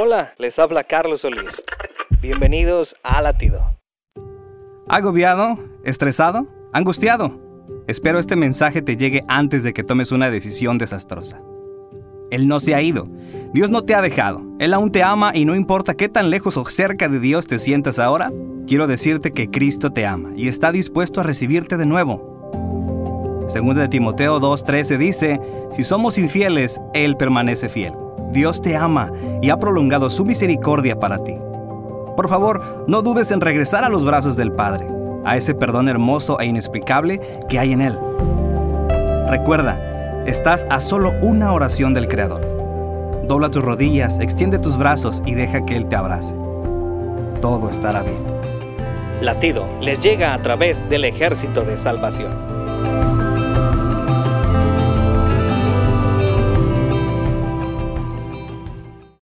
Hola, les habla Carlos Solís. Bienvenidos a Latido. ¿Agobiado? ¿Estresado? ¿Angustiado? Espero este mensaje te llegue antes de que tomes una decisión desastrosa. Él no se ha ido. Dios no te ha dejado. Él aún te ama y no importa qué tan lejos o cerca de Dios te sientas ahora, quiero decirte que Cristo te ama y está dispuesto a recibirte de nuevo. Segunda de Timoteo 2:13 dice, si somos infieles, Él permanece fiel. Dios te ama y ha prolongado su misericordia para ti. Por favor, no dudes en regresar a los brazos del Padre, a ese perdón hermoso e inexplicable que hay en Él. Recuerda, Estás a solo una oración del Creador. Dobla tus rodillas, extiende tus brazos y deja que Él te abrace. Todo estará bien. Latido les llega a través del ejército de salvación.